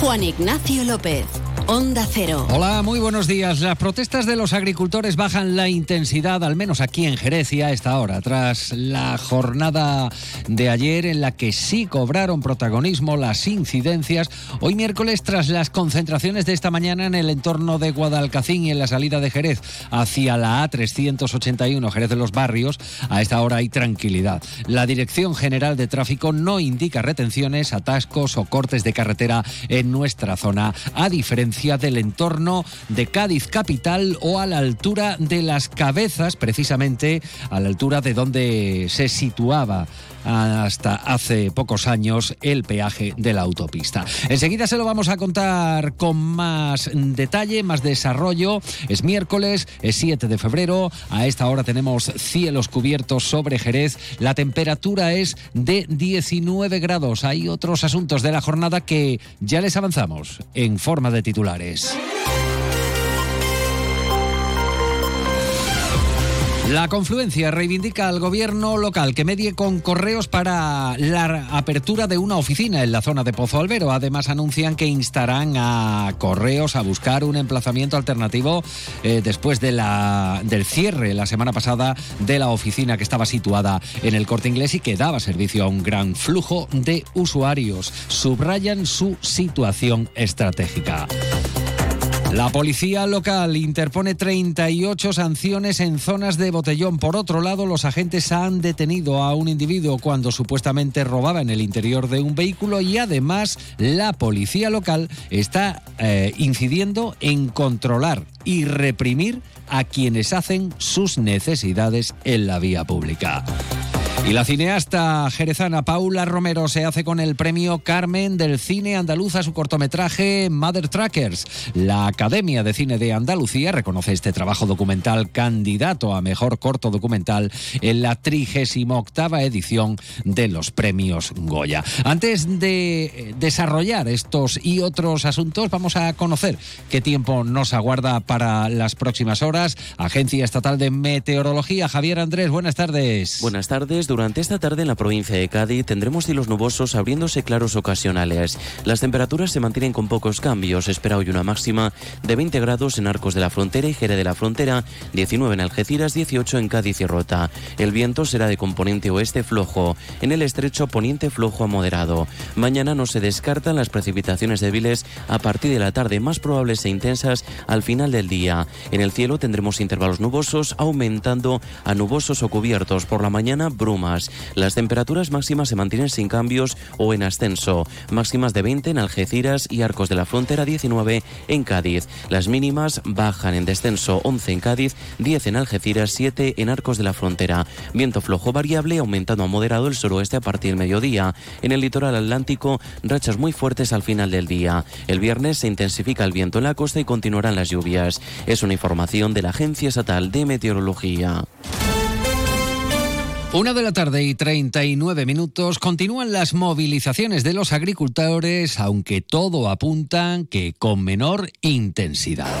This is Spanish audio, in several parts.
Juan Ignacio López. Onda Cero. Hola, muy buenos días. Las protestas de los agricultores bajan la intensidad, al menos aquí en Jerez y a esta hora, tras la jornada de ayer en la que sí cobraron protagonismo las incidencias. Hoy miércoles, tras las concentraciones de esta mañana en el entorno de Guadalcacín y en la salida de Jerez hacia la A381 Jerez de los Barrios, a esta hora hay tranquilidad. La Dirección General de Tráfico no indica retenciones, atascos o cortes de carretera en nuestra zona, a diferencia del entorno de Cádiz capital o a la altura de las cabezas, precisamente a la altura de donde se situaba hasta hace pocos años el peaje de la autopista. Enseguida se lo vamos a contar con más detalle, más desarrollo. Es miércoles, es 7 de febrero. A esta hora tenemos cielos cubiertos sobre Jerez. La temperatura es de 19 grados. Hay otros asuntos de la jornada que ya les avanzamos en forma de titulares. La confluencia reivindica al gobierno local que medie con correos para la apertura de una oficina en la zona de Pozo Albero. Además, anuncian que instarán a correos a buscar un emplazamiento alternativo eh, después del cierre la semana pasada de la oficina que estaba situada en el corte inglés y que daba servicio a un gran flujo de usuarios. Subrayan su situación estratégica. La policía local interpone 38 sanciones en zonas de botellón. Por otro lado, los agentes han detenido a un individuo cuando supuestamente robaba en el interior de un vehículo y además la policía local está eh, incidiendo en controlar y reprimir a quienes hacen sus necesidades en la vía pública. Y la cineasta jerezana Paula Romero se hace con el premio Carmen del cine andaluz a su cortometraje Mother Trackers. La Academia de Cine de Andalucía reconoce este trabajo documental candidato a mejor corto documental en la 38 edición de los premios Goya. Antes de desarrollar estos y otros asuntos, vamos a conocer qué tiempo nos aguarda para las próximas horas. Agencia Estatal de Meteorología, Javier Andrés, buenas tardes. Buenas tardes. Durante esta tarde en la provincia de Cádiz tendremos cielos nubosos abriéndose claros ocasionales. Las temperaturas se mantienen con pocos cambios. Espera hoy una máxima de 20 grados en Arcos de la Frontera y Jerez de la Frontera, 19 en Algeciras, 18 en Cádiz y Rota. El viento será de componente oeste flojo. En el estrecho poniente flojo a moderado. Mañana no se descartan las precipitaciones débiles a partir de la tarde, más probables e intensas al final del día. En el cielo tendremos intervalos nubosos aumentando a nubosos o cubiertos. Por la mañana, bruma las temperaturas máximas se mantienen sin cambios o en ascenso. Máximas de 20 en Algeciras y Arcos de la Frontera, 19 en Cádiz. Las mínimas bajan en descenso, 11 en Cádiz, 10 en Algeciras, 7 en Arcos de la Frontera. Viento flojo variable aumentando a moderado el suroeste a partir del mediodía. En el litoral atlántico, rachas muy fuertes al final del día. El viernes se intensifica el viento en la costa y continuarán las lluvias. Es una información de la Agencia Estatal de Meteorología. Una de la tarde y 39 minutos. Continúan las movilizaciones de los agricultores, aunque todo apunta que con menor intensidad.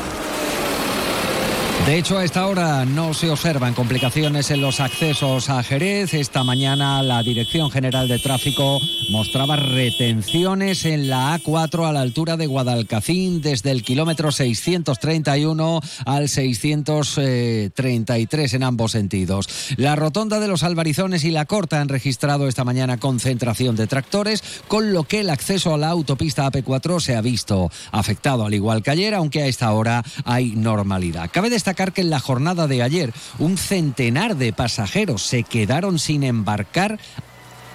De hecho, a esta hora no se observan complicaciones en los accesos a Jerez. Esta mañana la Dirección General de Tráfico mostraba retenciones en la A4 a la altura de Guadalcacín desde el kilómetro 631 al 633 en ambos sentidos. La rotonda de los Albarizones y la Corta han registrado esta mañana concentración de tractores, con lo que el acceso a la autopista AP4 se ha visto afectado al igual que ayer, aunque a esta hora hay normalidad. Cabe destacar que en la jornada de ayer un centenar de pasajeros se quedaron sin embarcar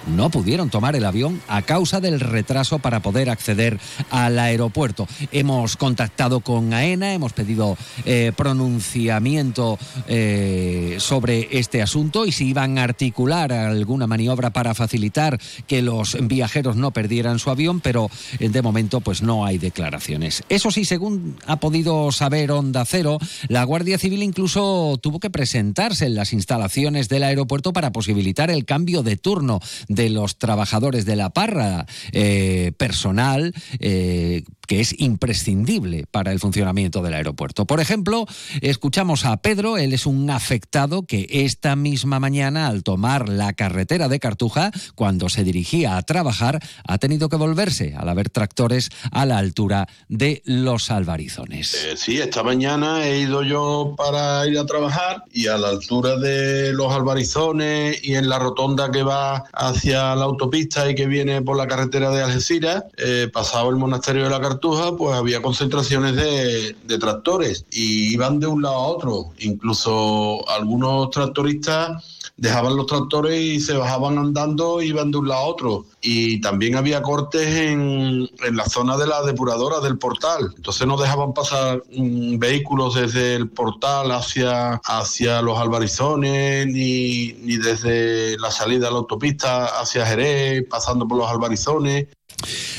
no pudieron tomar el avión a causa del retraso para poder acceder al aeropuerto. Hemos contactado con AENA, hemos pedido eh, pronunciamiento eh, sobre este asunto y si iban a articular alguna maniobra para facilitar que los viajeros no perdieran su avión, pero eh, de momento pues no hay declaraciones. Eso sí, según ha podido saber Onda Cero, la Guardia Civil incluso tuvo que presentarse en las instalaciones del aeropuerto para posibilitar el cambio de turno de los trabajadores de la parra, eh, personal, eh, que es imprescindible para el funcionamiento del aeropuerto. Por ejemplo, escuchamos a Pedro, él es un afectado que esta misma mañana al tomar la carretera de Cartuja, cuando se dirigía a trabajar, ha tenido que volverse al haber tractores a la altura de los albarizones. Eh, sí, esta mañana he ido yo para ir a trabajar y a la altura de los albarizones y en la rotonda que va hacia la autopista y que viene por la carretera de Algeciras, eh, pasado el monasterio de la Cartuja, pues había concentraciones de, de tractores y iban de un lado a otro. Incluso algunos tractoristas dejaban los tractores y se bajaban andando y iban de un lado a otro. Y también había cortes en, en la zona de la depuradora del portal. Entonces no dejaban pasar mm, vehículos desde el portal hacia, hacia los albarizones, ni, ni desde la salida de la autopista hacia Jerez, pasando por los albarizones.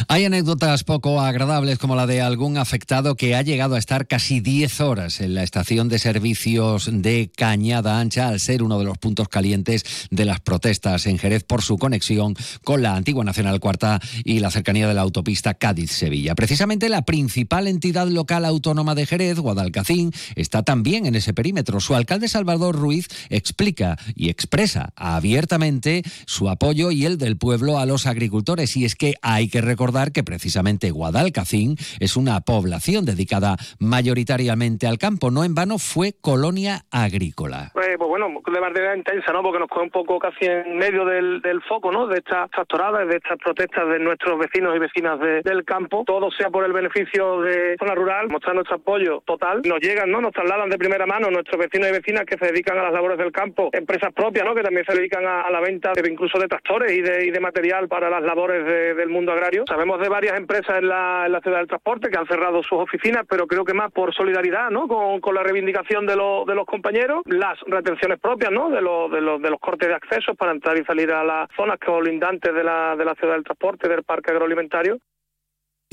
Hay anécdotas poco agradables como la de algún afectado que ha llegado a estar casi 10 horas en la estación de servicios de Cañada Ancha al ser uno de los puntos calientes de las protestas en Jerez por su conexión con la antigua Nacional Cuarta y la cercanía de la autopista Cádiz-Sevilla. Precisamente la principal entidad local autónoma de Jerez, Guadalcacín, está también en ese perímetro. Su alcalde Salvador Ruiz explica y expresa abiertamente su apoyo y el del pueblo a los agricultores y es que hay que recordar que precisamente Guadalcacín es una población dedicada mayoritariamente al campo. No en vano fue colonia agrícola. Pues, pues bueno, de ¿no? Porque nos coge un poco casi en medio del, foco, ¿no? De estas tractoradas, de estas protestas de nuestros vecinos y vecinas de- del campo. Todo sea por el beneficio de zona rural, mostrar nuestro apoyo total. Nos llegan, ¿no? Nos trasladan de primera mano nuestros vecinos y vecinas que se dedican a las labores del campo, empresas propias, ¿no? Que también se dedican a, la venta de, incluso de tractores y de, y de material para las labores de- del mundo agrario. Sabemos de varias empresas en la, en la ciudad del transporte que han cerrado sus oficinas, pero creo que más por solidaridad, ¿no? Con, la reivindicación de, los de los compañeros, las retenciones propias, ¿no? De los, de los, de los cortes de acceso para entrar y salir a las zonas colindantes de la, de la ciudad del transporte, del parque agroalimentario.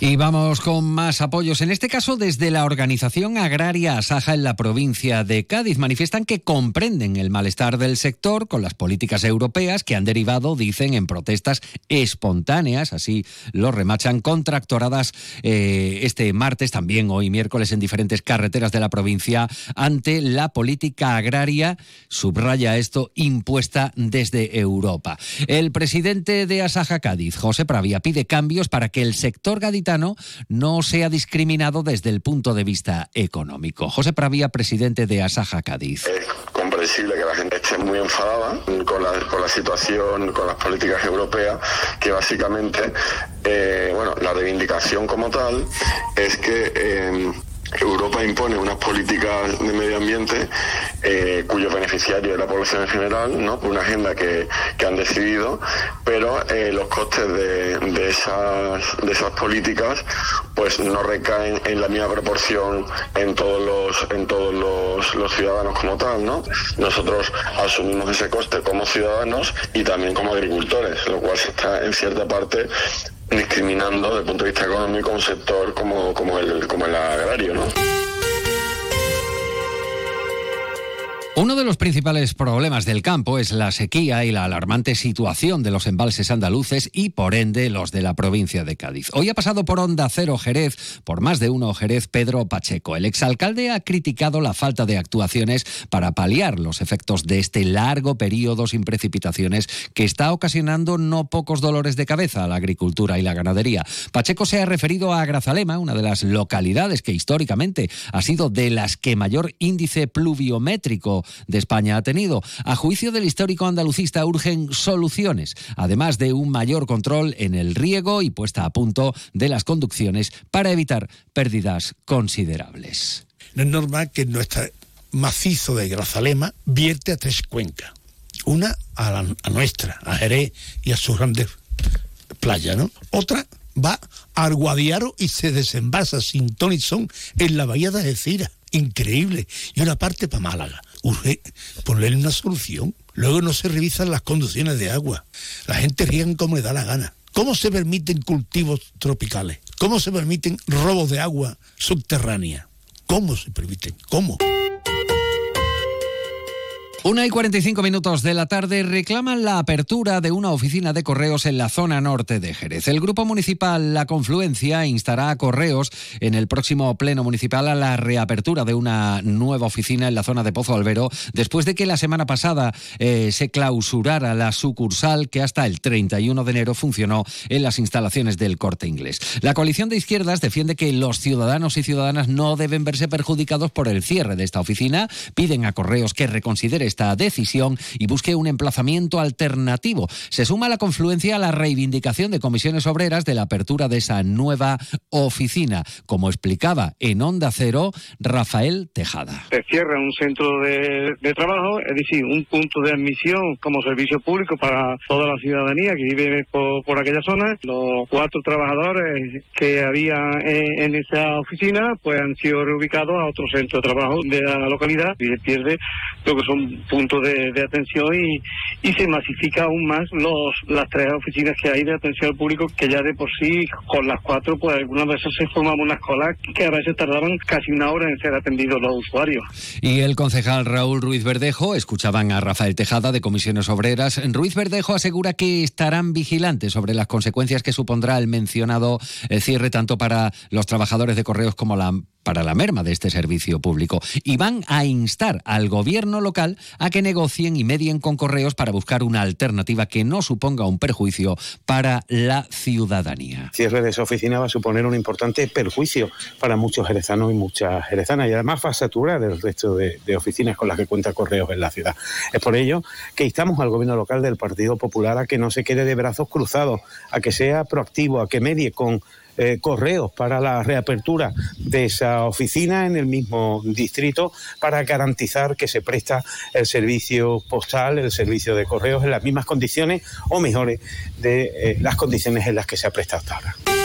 Y vamos con más apoyos. En este caso, desde la organización agraria Asaja en la provincia de Cádiz, manifiestan que comprenden el malestar del sector con las políticas europeas que han derivado, dicen, en protestas espontáneas, así lo remachan, contractoradas eh, este martes, también hoy miércoles, en diferentes carreteras de la provincia ante la política agraria, subraya esto, impuesta desde Europa. El presidente de Asaja Cádiz, José Pravia, pide cambios para que el sector gaditano no sea discriminado desde el punto de vista económico. José Pravia, presidente de Asaja Cádiz. Es comprensible que la gente esté muy enfadada con la, con la situación, con las políticas europeas, que básicamente, eh, bueno, la reivindicación como tal es que eh, Europa impone unas políticas de medio ambiente eh, cuyo beneficiario es la población en general, ¿no? Una agenda que, que han decidido, pero eh, los costes de, de esas, de esas políticas pues no recaen en la misma proporción en todos los, en todos los, los ciudadanos como tal, ¿no? Nosotros asumimos ese coste como ciudadanos y también como agricultores, lo cual se está en cierta parte discriminando desde el punto de vista económico un sector como, como, el, como el agrario, ¿no? Uno de los principales problemas del campo es la sequía y la alarmante situación de los embalses andaluces y, por ende, los de la provincia de Cádiz. Hoy ha pasado por Onda Cero Jerez, por más de uno Jerez, Pedro Pacheco. El exalcalde ha criticado la falta de actuaciones para paliar los efectos de este largo periodo sin precipitaciones que está ocasionando no pocos dolores de cabeza a la agricultura y la ganadería. Pacheco se ha referido a Grazalema, una de las localidades que históricamente ha sido de las que mayor índice pluviométrico de España ha tenido. A juicio del histórico andalucista urgen soluciones, además de un mayor control en el riego y puesta a punto de las conducciones para evitar pérdidas considerables. No es normal que nuestro macizo de Grazalema vierte a tres cuencas. Una a, la, a nuestra, a Jerez y a sus grandes playas, ¿no? Otra va al Guadiaro y se desenvasa sin ton y son en la bahía de Algeciras. Increíble. Y una parte para Málaga. Urge ponerle una solución. Luego no se revisan las conducciones de agua. La gente riega como le da la gana. ¿Cómo se permiten cultivos tropicales? ¿Cómo se permiten robos de agua subterránea? ¿Cómo se permiten? ¿Cómo? Una y 45 minutos de la tarde reclaman la apertura de una oficina de correos en la zona norte de Jerez. El Grupo Municipal La Confluencia instará a correos en el próximo Pleno Municipal a la reapertura de una nueva oficina en la zona de Pozo Albero, después de que la semana pasada eh, se clausurara la sucursal que hasta el 31 de enero funcionó en las instalaciones del corte inglés. La coalición de izquierdas defiende que los ciudadanos y ciudadanas no deben verse perjudicados por el cierre de esta oficina. Piden a correos que reconsidere esta decisión y busque un emplazamiento alternativo. Se suma la confluencia a la reivindicación de comisiones obreras de la apertura de esa nueva oficina, como explicaba en Onda Cero Rafael Tejada. Se cierra un centro de, trabajo, es decir, un punto de admisión como servicio público para toda la ciudadanía que vive por, aquella zona. Los cuatro trabajadores que había en, esa oficina pues han sido reubicados a otro centro de trabajo de la localidad y se pierde lo que son punto de, atención y, y, se masifica aún más los las tres oficinas que hay de atención al público que ya de por sí con las cuatro pues algunas veces se formaban unas colas que a veces tardaban casi una hora en ser atendidos los usuarios. Y el concejal Raúl Ruiz Verdejo, escuchaban a Rafael Tejada de Comisiones Obreras, Ruiz Verdejo asegura que estarán vigilantes sobre las consecuencias que supondrá el mencionado eh, cierre tanto para los trabajadores de correos como la para la merma de este servicio público y van a instar al gobierno local a que negocien y medien con correos para buscar una alternativa que no suponga un perjuicio para la ciudadanía. Cierre de esa oficina va a suponer un importante perjuicio para muchos jerezanos y muchas jerezanas y además va a saturar el resto de, de oficinas con las que cuenta correos en la ciudad. Es por ello que instamos al gobierno local del Partido Popular a que no se quede de brazos cruzados, a que sea proactivo, a que medie con eh, correos para la reapertura de esa oficina en el mismo distrito para garantizar que se presta el servicio postal, el servicio de correos en las mismas condiciones o mejores de eh, las condiciones en las que se ha prestado hasta ahora.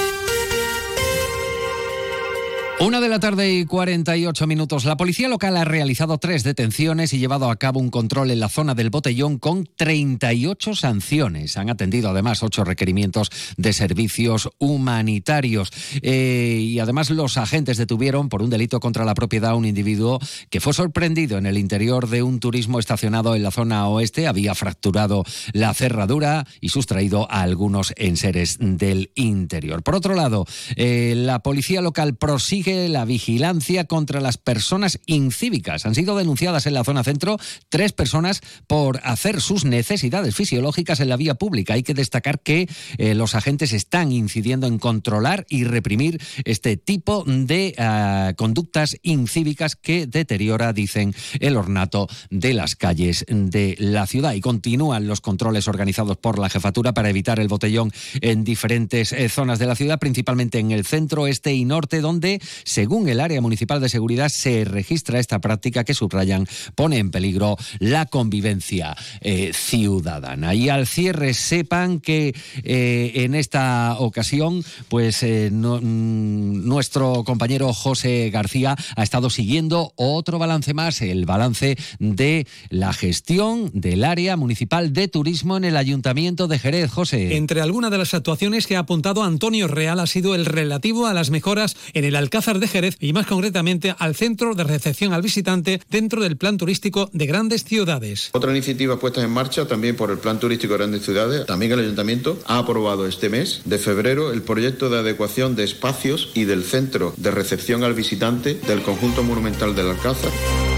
Una de la tarde y 48 minutos. La policía local ha realizado tres detenciones y llevado a cabo un control en la zona del botellón con 38 sanciones. Han atendido además ocho requerimientos de servicios humanitarios. Eh, y además los agentes detuvieron por un delito contra la propiedad a un individuo que fue sorprendido en el interior de un turismo estacionado en la zona oeste. Había fracturado la cerradura y sustraído a algunos enseres del interior. Por otro lado, eh, la policía local prosigue la vigilancia contra las personas incívicas. Han sido denunciadas en la zona centro tres personas por hacer sus necesidades fisiológicas en la vía pública. Hay que destacar que eh, los agentes están incidiendo en controlar y reprimir este tipo de ah, conductas incívicas que deteriora, dicen, el ornato de las calles de la ciudad. Y continúan los controles organizados por la jefatura para evitar el botellón en diferentes eh, zonas de la ciudad, principalmente en el centro, este y norte, donde según el área municipal de seguridad, se registra esta práctica que subrayan pone en peligro la convivencia eh, ciudadana. Y al cierre, sepan que eh, en esta ocasión, pues eh, mm, nuestro compañero José García ha estado siguiendo otro balance más, el balance de la gestión del área municipal de turismo en el Ayuntamiento de Jerez. José. Entre algunas de las actuaciones que ha apuntado Antonio Real ha sido el relativo a las mejoras en el Alcázar de Jerez y más concretamente al centro de recepción al visitante dentro del plan turístico de grandes ciudades. Otra iniciativa puesta en marcha también por el plan turístico de grandes ciudades, también el ayuntamiento ha aprobado este mes de febrero el proyecto de adecuación de espacios y del centro de recepción al visitante del conjunto monumental del Alcázar.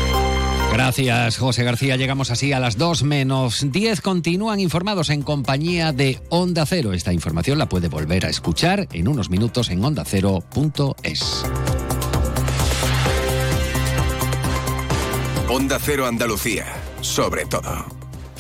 Gracias, José García. Llegamos así a las 2 menos 10. Continúan informados en compañía de Onda Cero. Esta información la puede volver a escuchar en unos minutos en ondacero.es. Onda Cero Andalucía, sobre todo.